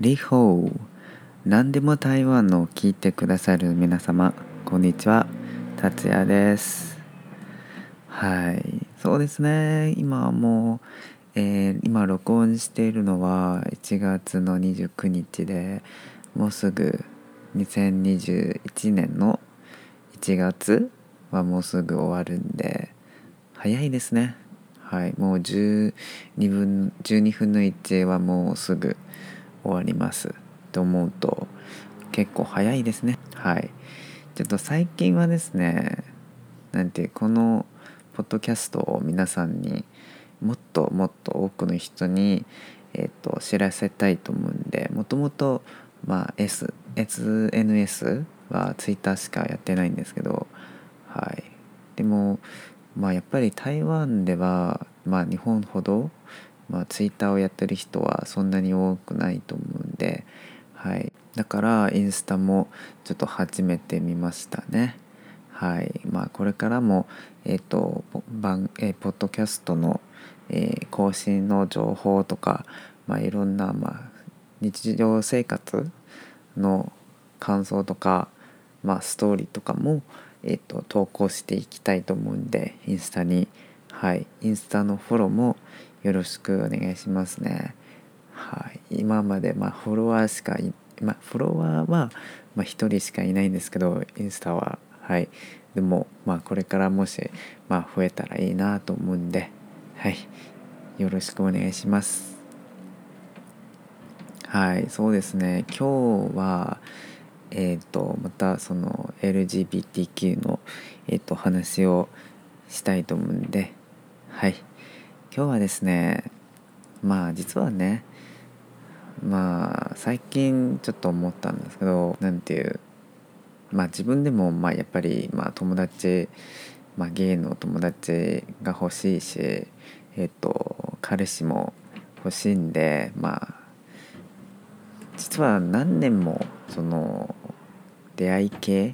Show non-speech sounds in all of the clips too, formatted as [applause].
リホー何でも台湾の聞いてくださる皆様こんにちは。達也です。はい。そうですね。今もう、えー、今録音しているのは1月の29日でもうすぐ2021年の1月はもうすぐ終わるんで早いですね。はい。もう12分12分の1はもうすぐ終わりますと思うと結構早いですね。はい。ちょっと最近はですねなんてこのポッドキャストを皆さんにもっともっと多くの人に、えーと、知らせたいと思うんでもともと、S SNS は Twitter しかやってないんですけど、はい、でも、まあ、やっぱり台湾では、まあ、日本ほど、まあ、Twitter をやってる人はそんなに多くないと思うんで、はい、だからインスタもちょっと始めてみましたね。はい。まあ、これからも、えーと番えー、ポッドキャストの、えー、更新の情報とか、まあ、いろんな、まあ、日常生活の感想とか、まあ、ストーリーとかも、えーと、投稿していきたいと思うんでインスタに。はい。インスタのフォローもよろしくお願いしますね。はい。今までまあフォロワーしかいまあフォロワーはまあ1人しかいないんですけどインスタは。はい。でもまあこれからもしまあ増えたらいいなと思うんではい。よろしくお願いします。はい。そうですね。今日はえっ、ー、とまたその LGBTQ の、えーと、話をしたいと思うんではい。今日はですねまあ実はねまあ最近ちょっと思ったんですけど何ていうまあ自分でもまあやっぱりまあ友達まあゲイの友達が欲しいしえっ、と彼氏も欲しいんでまあ実は何年もその出会い系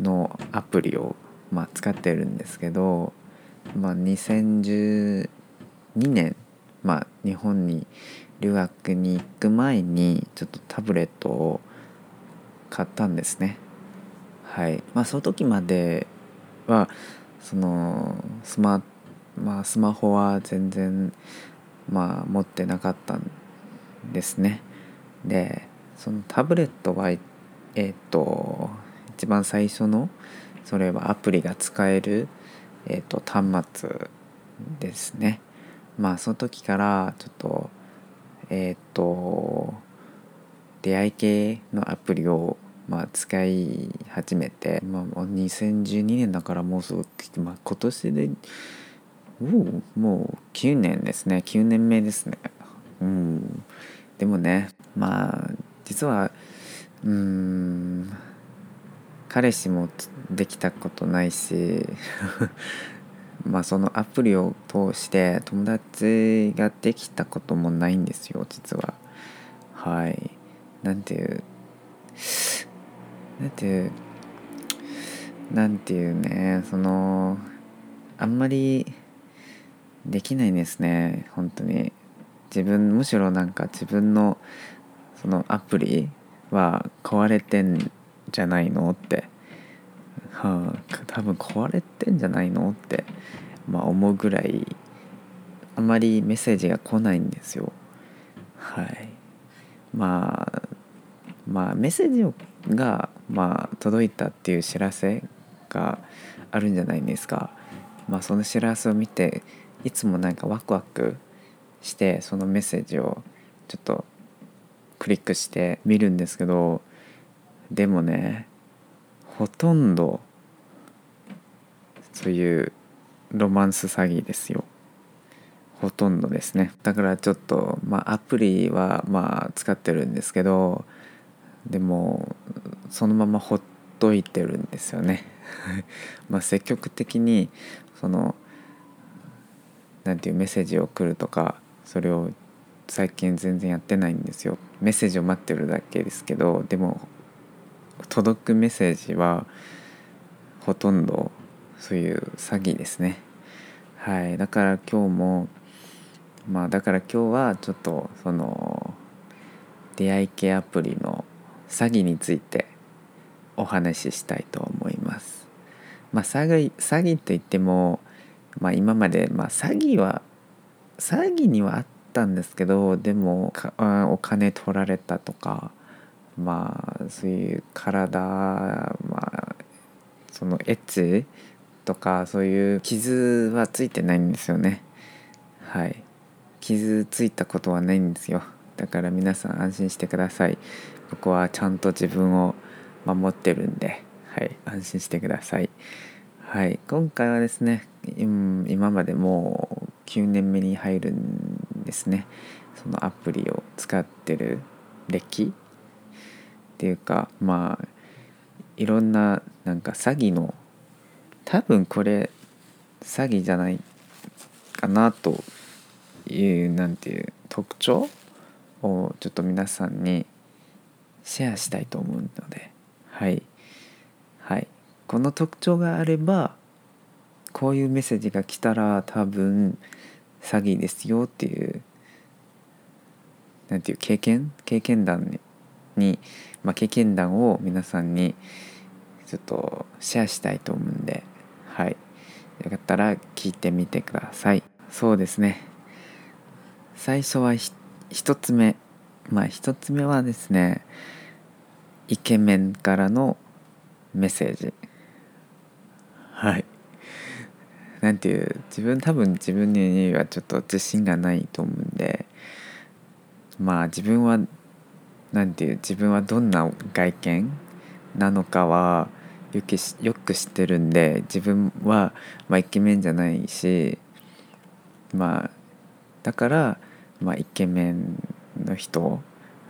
のアプリを、まあ、使ってるんですけど、まあ2010、2年、まあ、日本に留学に行く前にちょっとタブレットを買ったんですね。はいまあ、その時まではそのスマ,、まあ、スマホは全然、まあ、持ってなかったんですね。でそのタブレットはえっ、と一番最初のそれはアプリが使える、えーと、端末ですねまあその時からちょっとえっ、と出会い系のアプリをまあ、使い始めて、まあ、2012年だからもうすぐ、まあ、今年でもう9年ですね。9年目ですね。うん。でもねまあ実はうん彼氏もできたことないしまあそのアプリを通して友達ができたこともないんですよ実は。はい。なんていうなんていうなんていうねそのあんまりできないですね本当に。自分むしろなんか自分のそのアプリは壊れてんじゃないのって、はあ、多分壊れてんじゃないのって、まあ、思うぐらいあまりメッセージが来ないんですよ。はい、まあまあメッセージが、まあ、届いたっていう知らせがあるんじゃないですか。まあ、その知らせを見ていつもなんかワクワクしてそのメッセージをちょっとクリックして見るんですけどでもねほとんどそういうロマンス詐欺ですよ。ほとんどですね。だからちょっとまあアプリはまあ使ってるんですけどでもそのままほっといてるんですよね。[laughs] まあ積極的にそのなんていうメッセージを送るとかそれを最近全然やってないんですよ。メッセージを待ってるだけですけどでも届くメッセージはほとんどそういう詐欺ですねはいだから今日もまあだから今日はちょっとその出会い系アプリの詐欺についてお話ししたいと思います。まあ、詐欺詐欺といっても、まあ、今まで、まあ、詐欺は詐欺にはあったんですけどでもお金取られたとかまあそういう体まあそのエッチとかそういう傷はついてないんですよね。はい。傷ついたことはないんですよ。だから皆さん安心してください。僕はちゃんと自分を守ってるんではい。安心してください。はい。今回はですね今までもう9年目に入るんですね。そのアプリを使ってる歴。っていうかまあいろんななんか詐欺の多分これ詐欺じゃないかなというなんていう特徴をちょっと皆さんにシェアしたいと思うので。はい。はい。この特徴があればこういうメッセージが来たら多分詐欺ですよっていうなんていう経験？経験談に、まあ、経験談を皆さんにちょっとシェアしたいと思うんで。はい。よかったら聞いてみてください。そうですね。最初は1つ目。まあ1つ目はですねイケメンからのメッセージ。はい。なんていう自分多分自分にはちょっと自信がないと思うんでまあ自分はなんていう自分はどんな外見なのかはよくよく知ってるんで自分は、まあ、イケメンじゃないしまあだから、まあ、イケメンの人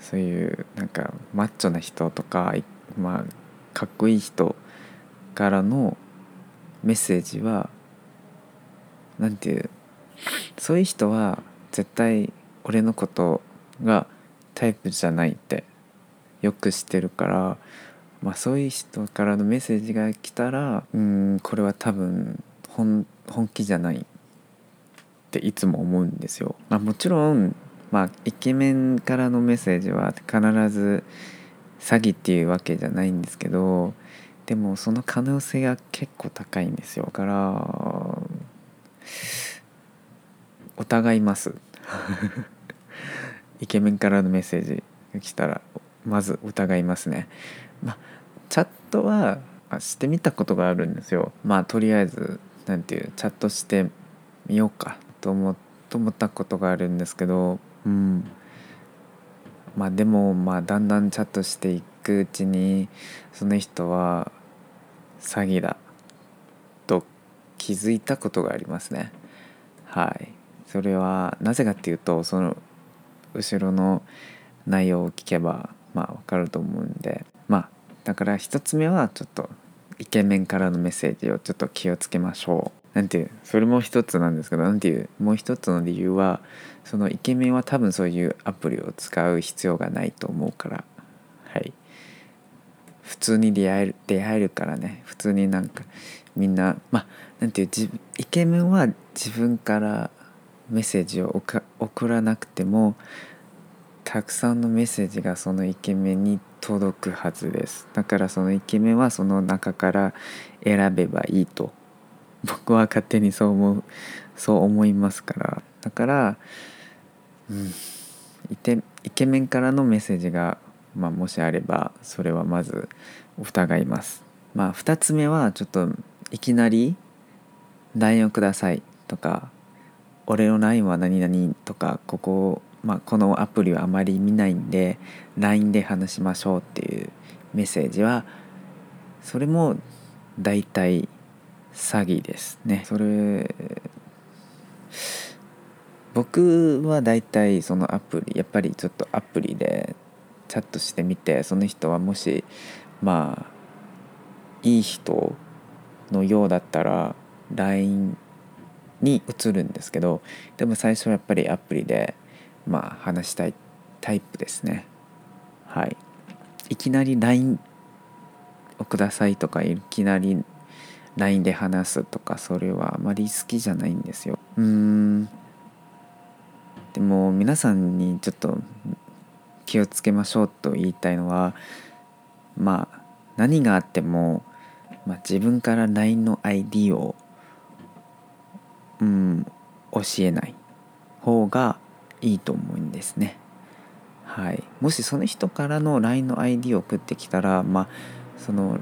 そういうなんかマッチョな人とか、まあ、かっこいい人からのメッセージは何て言うそういう人は絶対俺のことがタイプじゃないってよく知ってるから、まあ、そういう人からのメッセージが来たらうんこれは多分本気じゃないっていつも思うんですよ。まあ、もちろんまあイケメンからのメッセージは必ず詐欺っていうわけじゃないんですけどでもその可能性が結構高いんですよ。から疑います。[laughs] イケメンからのメッセージが来たらまず疑いますね。まあチャットはしてみたことがあるんですよ。まあとりあえず何ていうチャットしてみようかと思ったことがあるんですけど。うん。まあでもまあだんだんチャットしていくうちにその人は詐欺だと気づいたことがありますね。はい。それはなぜかっていうとその後ろの内容を聞けばまあ分かると思うんで。まあだから一つ目はちょっとイケメンからのメッセージをちょっと気をつけましょう。なんていうそれも一つなんですけどなんていうもう一つの理由はそのイケメンは多分そういうアプリを使う必要がないと思うから。はい。普通に出会える出会えるからね。普通になんかみんなまあなんていうイケメンは自分からメッセージを送らなくてもたくさんのメッセージがそのイケメンに届くはずです。だからそのイケメンはその中から選べばいいと。僕は勝手にそう思うそう思いますから。だから、うん、イケイケメンからのメッセージが、まあ、もしあればそれはまず疑います。まあ2つ目はちょっといきなり「LINE をください」とか「俺の LINE は何々」とかここまあ、このアプリはあまり見ないんで LINE で話しましょうっていうメッセージはそれも大体詐欺ですね。それ僕は大体そのアプリやっぱりちょっとアプリでチャットしてみてその人はもしまあいい人のようだったら LINE に移るんですけどでも最初はやっぱりアプリでまあ話したいタイプですね。はい。いきなり LINE をくださいとかいきなり LINE で話すとかそれはあまり好きじゃないんですよ。うん。でも皆さんにちょっと気をつけましょうと言いたいのはまあ何があっても、まあ、自分から LINE の ID を、うん、教えない方がいいと思うんですね。はい、もしその人からの LINE の ID を送ってきたら、まあ、その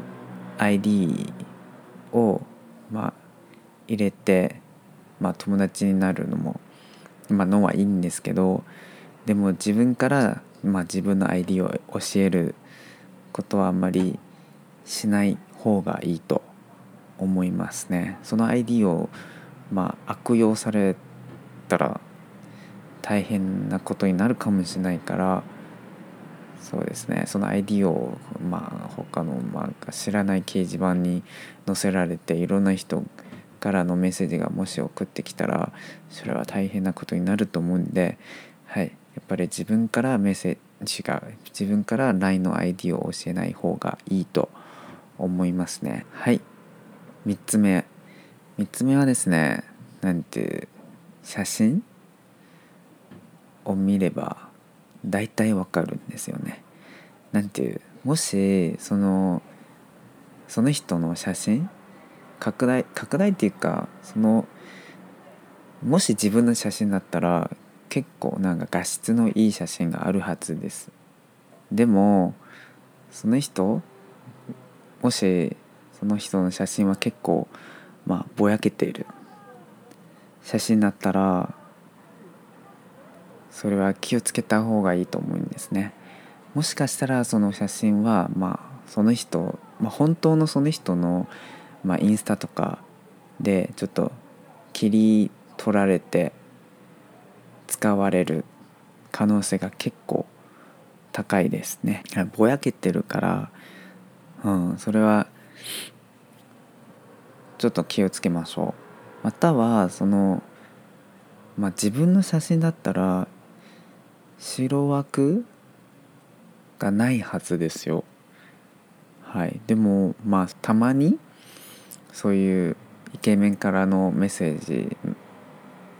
ID を、まあ、入れて、まあ、友達になるのも、まあ、のはいいんですけどでも自分から、まあ、自分の ID を教えることはあんまりしない方がいいと思いますね。その ID を、まあ、悪用されたら大変なことになるかもしれないからそうですね。その ID を、まあ、他の、まあ、知らない掲示板に載せられていろんな人からのメッセージがもし送ってきたらそれは大変なことになると思うんで、はい、やっぱり自分からメッセージが自分から LINE の ID を教えない方がいいと思いますね。はい。3つ目。3つ目はですねなんて写真を見れば大体わかるんですよね。なんていうもしそのその人の写真拡大拡大っていうかそのもし自分の写真だったら結構なんか画質のいい写真があるはずです。でもその人もしその人の写真は結構まあぼやけている写真だったらそれは気をつけた方がいいと思うんですね。もしかしたらその写真はまあその人、まあ、本当のその人の、まあ、インスタとかでちょっと切り取られて使われる可能性が結構高いですね。ぼやけてるから、うん、それはちょっと気をつけましょう。またはその、まあ、自分の写真だったら白枠がないはずですよ。はい、でもまあたまにそういうイケメンからのメッセージ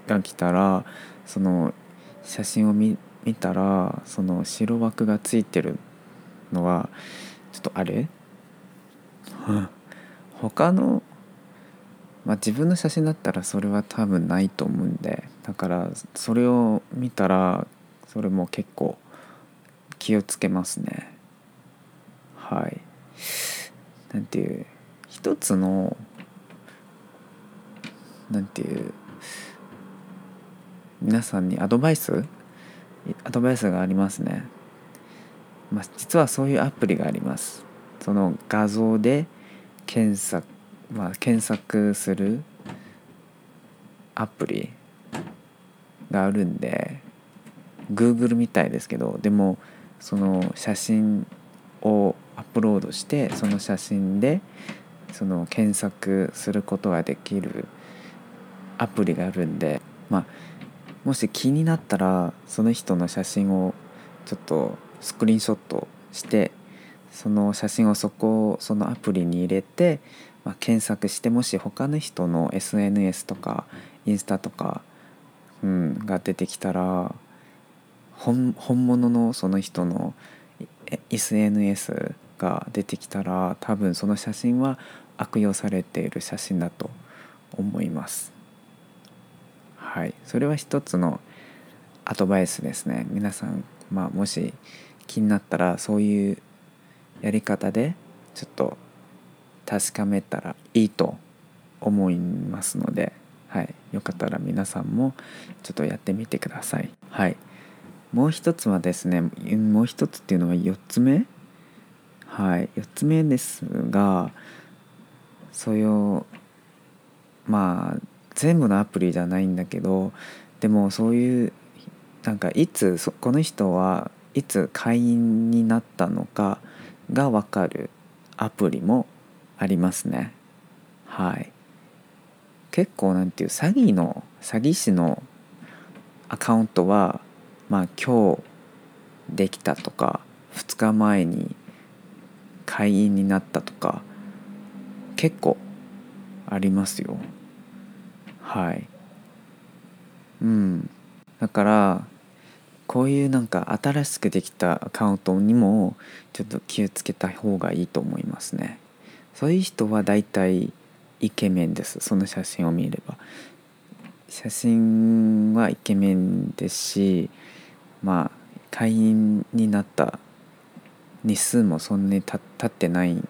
が来たらその写真を見見たらその白枠がついてるのはちょっとあれ？他の、まあ、自分の写真だったらそれは多分ないと思うんでだからそれを見たらそれも結構気をつけますね。はい。なんていう一つのなんていう皆さんにアドバイス？アドバイスがありますね、まあ、実はそういうアプリがあります。その画像で検索まあ検索するアプリがあるんで Google みたいですけどでもその写真をアップロードしてその写真でその検索することができるアプリがあるんで、まあ、もし気になったらその人の写真をちょっとスクリーンショットしてその写真をそこそのアプリに入れて、まあ、検索してもし他の人の SNS とかインスタとか、うん、が出てきたら本本物のその人の SNS が出てきたら多分その写真は悪用されている写真だと思います。はい。それは一つのアドバイスですね。皆さん、まあ、もし気になったらそういうやり方でちょっと確かめたらいいと思いますので、はい、よかったら皆さんもちょっとやってみてください。はい。もう一つはですねもう一つっていうのは4つ目？はい4つ目ですがそういうまあ全部のアプリじゃないんだけどでもそういうなんかいつこの人はいつ会員になったのかが分かるアプリもありますね。はい。結構なんていう詐欺の詐欺師のアカウントはまあ今日できたとか2日前に会員になったとか結構ありますよ。はい。うん。だからこういうなんか新しくできたアカウントにもちょっと気をつけた方がいいと思いますね。そういう人は大体イケメンです。その写真を見れば。写真はイケメンですしまあ会員になった日数もそんなに経ってない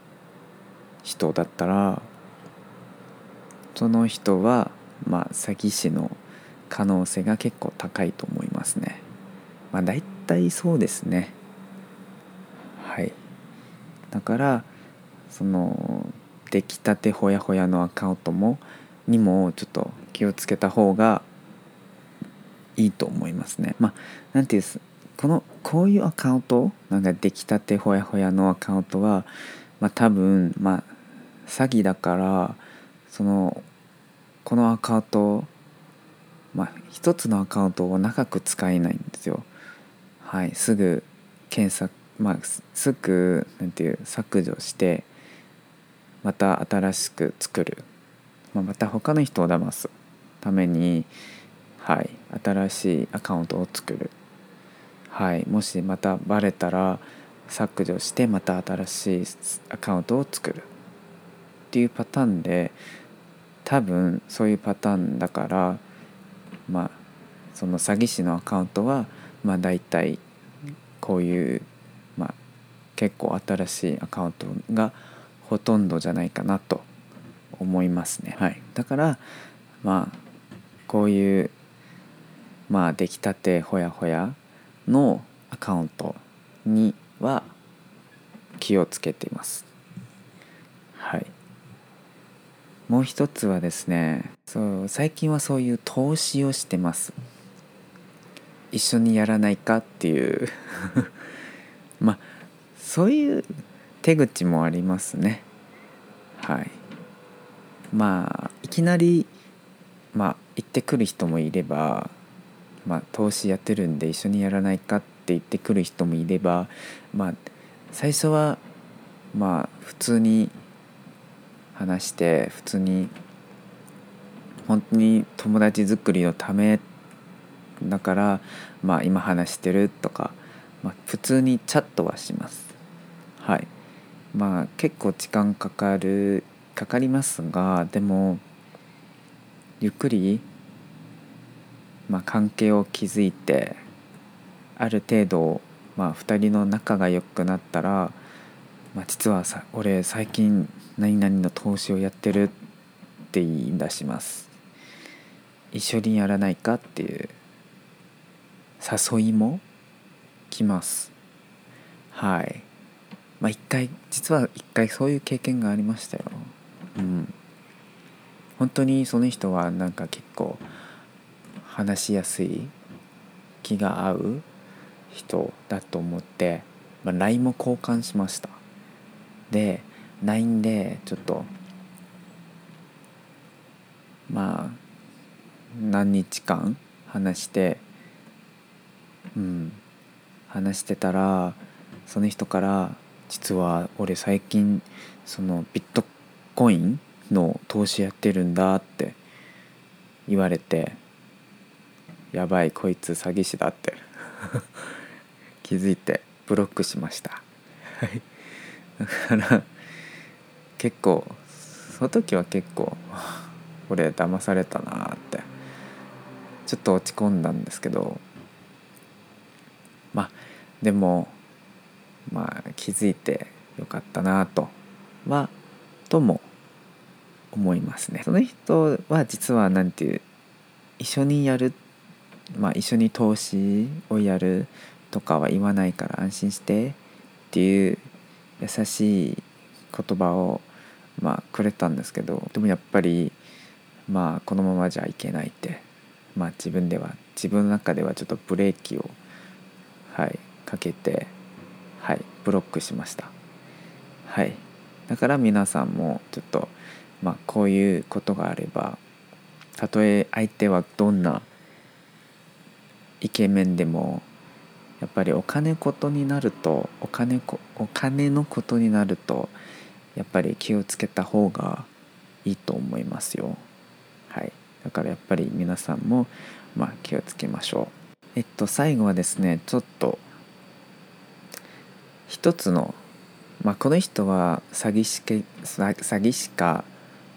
人だったらその人はまあ詐欺師の可能性が結構高いと思いますね。まあ大体そうですね。はい。だからその出来たてほやほやのアカウントもにもちょっと気をつけた方がいいと思いますね。まあなんていうこのこういうアカウントなんか出来たてほやほやのアカウントはまあ多分まあ詐欺だからそのこのアカウントまあ一つのアカウントを長く使えないんですよ。はいすぐ検索まあすぐなんていう削除してまた新しく作る、まあ、また他の人を騙すためにはい。新しいアカウントを作る。はい。もしまたバレたら削除してまた新しいアカウントを作る。っていうパターンで多分そういうパターンだからまあその詐欺師のアカウントはまあ大体こういうまあ結構新しいアカウントがほとんどじゃないかなと思いますね。はい、だからまあこういうまあ出来たてほやほやのアカウントには気をつけています。はい。もう一つはですねそう最近はそういう投資をしてます一緒にやらないかっていう [laughs] まあそういう手口もありますねはいまあいきなりまあ行ってくる人もいればまあ投資やってるんで一緒にやらないかって言ってくる人もいればまあ最初はまあ普通に話して普通に本当に友達作りのためだからまあ今話してるとか、まあ、普通にチャットはします。はい。まあ結構時間かかるかかりますがでもゆっくり、まあ、関係を築いてある程度、まあ、2人の仲が良くなったら、まあ、実はさ俺最近何々の投資をやってるって言い出します。一緒にやらないかっていう誘いも来ます。はい。まあ一回実は一回そういう経験がありましたよ。うん。本当にその人はなんか結構話しやすい気が合う人だと思って、まあ、LINE も交換しました。で LINE でちょっとまあ何日間話してうん話してたらその人から「実は俺最近そのビットコインの投資やってるんだ」って言われて「やばいこいつ詐欺師だ」って。[laughs] 気づいてブロックしました。だから結構その時は結構俺騙されたなって。ちょっと落ち込んだんですけどまあでもまあ気づいてよかったなと。はとも思いますね。その人は実は何ていう一緒にやるまあ一緒に投資をやるとかは言わないから安心してっていう優しい言葉をまあくれたんですけどでもやっぱりまあこのままじゃいけないってまあ自分では自分の中ではちょっとブレーキをはいかけてはいブロックしました。はい。だから皆さんもちょっとまあこういうことがあればたとえ相手はどんなイケメンでもやっぱりお金ことになるとお金こお金のことになるとやっぱり気をつけた方がいいと思いますよ。はい、だからやっぱり皆さんもまあ気をつけましょう。えっと最後はですねちょっと一つのまあこの人は詐欺師け詐欺師か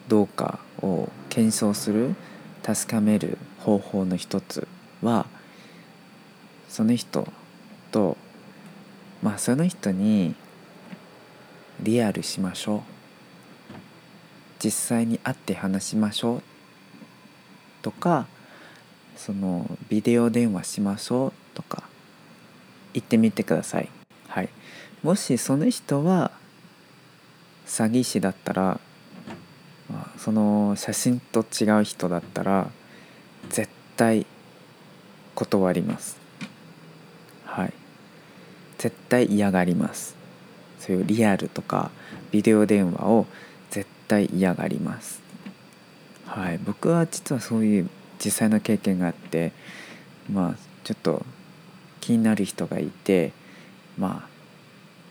どうかを検証する確かめる方法の一つはその人とまあその人にリアルしましょう実際に会って話しましょうとかそのビデオ電話しましょうとか言ってみてください。はい、もしその人は詐欺師だったら、その写真と違う人だったら絶対断ります。絶対嫌がります。そういうリアルとかビデオ電話を絶対嫌がります。はい、僕は実はそういう実際の経験があってまあちょっと気になる人がいてま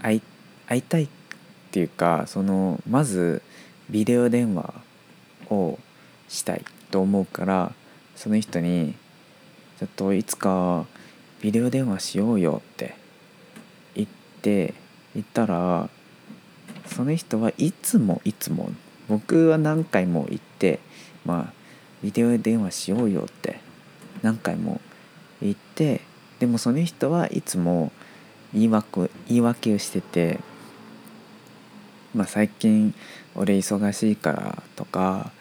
あ会いたいっていうかそのまずビデオ電話をしたいと思うからその人にちょっといつかビデオ電話しようよってって言ったらその人はいつもいつも僕は何回も言ってまあビデオ電話しようよって何回も言ってでもその人はいつも言い訳言い訳をしてて、まあ、最近俺忙しいからとか、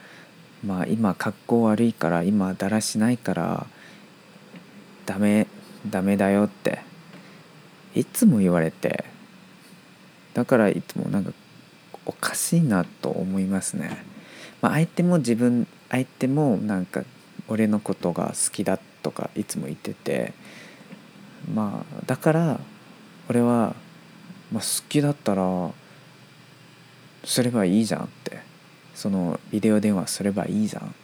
まあ、今格好悪いから今だらしないからダメダメだよっていつも言われてだからいつもなんかおかしいなと思いますね。まあ、相手も自分相手もなんか俺のことが好きだとかいつも言っててまあだから俺は、まあ、好きだったらすればいいじゃんって。そのビデオ電話すればいいじゃん。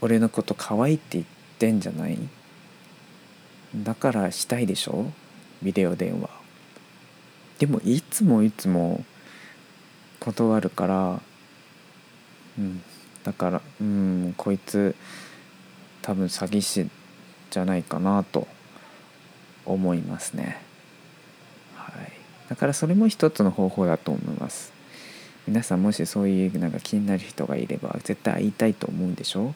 俺のこと可愛いって言ってんじゃない？だからしたいでしょ？ビデオ電話。でもいつもいつも断るからうんだからうんこいつ多分詐欺師じゃないかなと思いますね。はい。だからそれも一つの方法だと思います。皆さんもしそういうなんか気になる人がいれば絶対会いたいと思うんでしょ？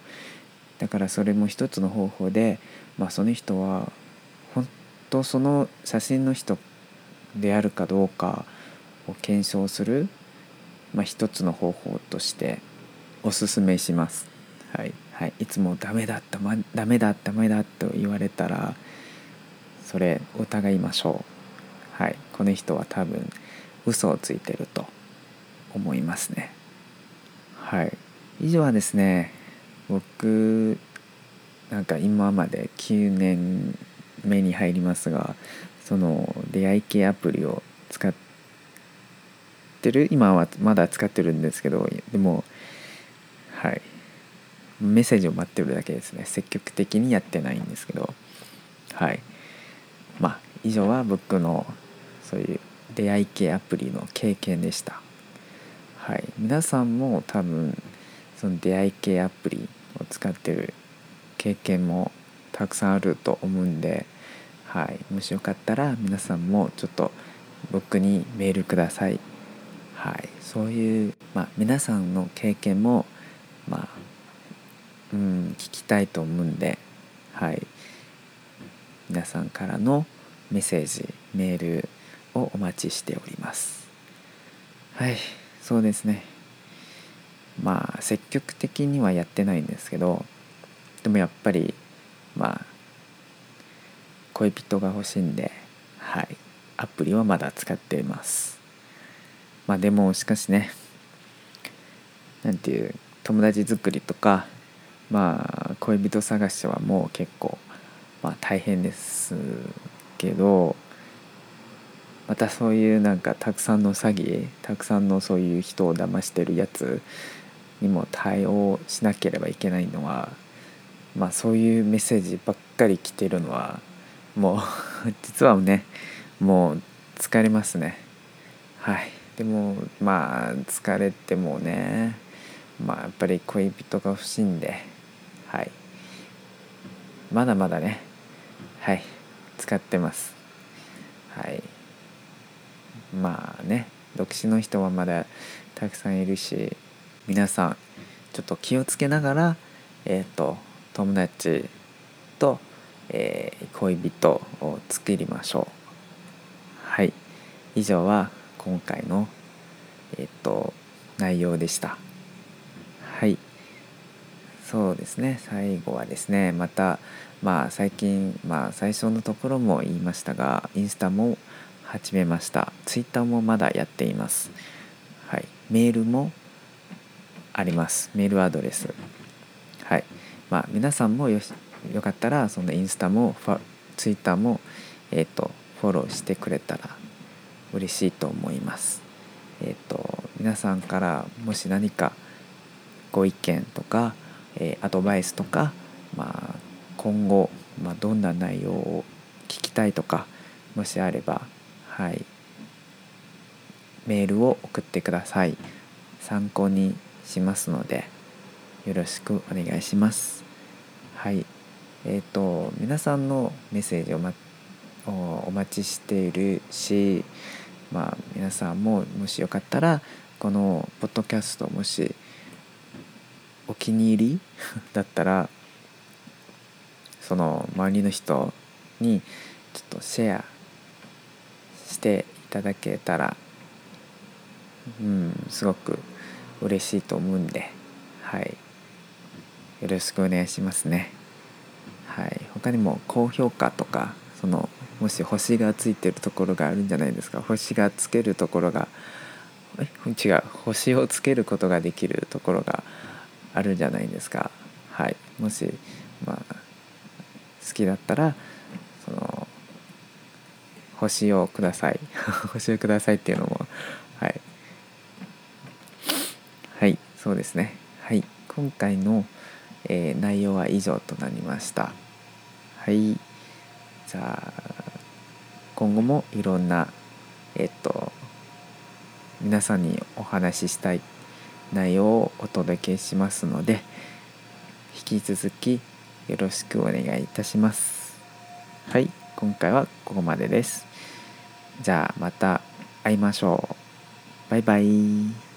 だからそれも一つの方法でまあその人は本当その写真の人であるかどうかを検証する、まあ、一つの方法としておすすめします。はい、はい、いつもダメだった、ま、ダメだダメだと言われたらそれ疑いましょう。はい、この人は多分嘘をついてると思いますね。はい、以上はですね僕なんか今まで9年目に入りますがその出会い系アプリを使ってる今はまだ使ってるんですけどでもはい。メッセージを待ってるだけですね。積極的にやってないんですけど。はい。まあ以上は僕のそういう出会い系アプリの経験でした。はい。皆さんも多分その出会い系アプリを使ってる経験もたくさんあると思うんではい。もしよかったら皆さんもちょっと僕にメールください。はい。そういう、まあ、皆さんの経験もまあうん聞きたいと思うんではい。皆さんからのメッセージメールをお待ちしております。はい。そうですね。まあ積極的にはやってないんですけどでもやっぱりまあ恋人が欲しいんではい。アプリはまだ使っています。まあでもしかしねなんていう友達作りとかまあ恋人探しはもう結構、まあ、大変ですけどまたそういうなんかたくさんの詐欺たくさんのそういう人を騙してるやつにも対応しなければいけないのはまあそういうメッセージばっかり来てるのはもう実はねもう疲れますね。はい。でもまあ疲れてもねまあやっぱり恋人が欲しいんではい。まだまだねはい。使ってます。はい。まあね独身の人はまだたくさんいるし皆さんちょっと気をつけながらえっ、ー、と友達、えー、恋人を作りましょう。はい。以上は今回のえっ、と内容でした。はい。そうですね。最後はですねまたまあ最近まあ最初のところも言いましたがインスタも始めました。ツイッターもまだやっています。はい。メールもあります。メールアドレス。はい。まあ皆さんもよしよかったらそのインスタもファツイッターもえ、ー、とフォローしてくれたら嬉しいと思います。えっ、ー、と皆さんからもし何かご意見とか、えー、アドバイスとか、まあ、今後、まあ、どんな内容を聞きたいとかもしあればはいメールを送ってください。参考にしますのでよろしくお願いします。はい。えっ、ー、と皆さんのメッセージを、ま、お待ちしているしまあ皆さんももしよかったらこのポッドキャストもしお気に入り [laughs] だったらその周りの人にちょっとシェアしていただけたらうんすごく嬉しいと思うんではい。よろしくお願いしますね。はい。他にも高評価とかそのもし星がついてるところがあるんじゃないですか。星がつけるところがえ？違う。星をつけることができるところがあるんじゃないですか。はい。もしまあ好きだったらその星をください。[laughs] 星をくださいっていうのもはい。はい。そうですね。はい。今回の、えー、内容は以上となりました。はい。じゃあ今後もいろんなえっと皆さんにお話ししたい内容をお届けしますので引き続きよろしくお願いいたします。はい。今回はここまでです。じゃあまた会いましょう。バイバイ。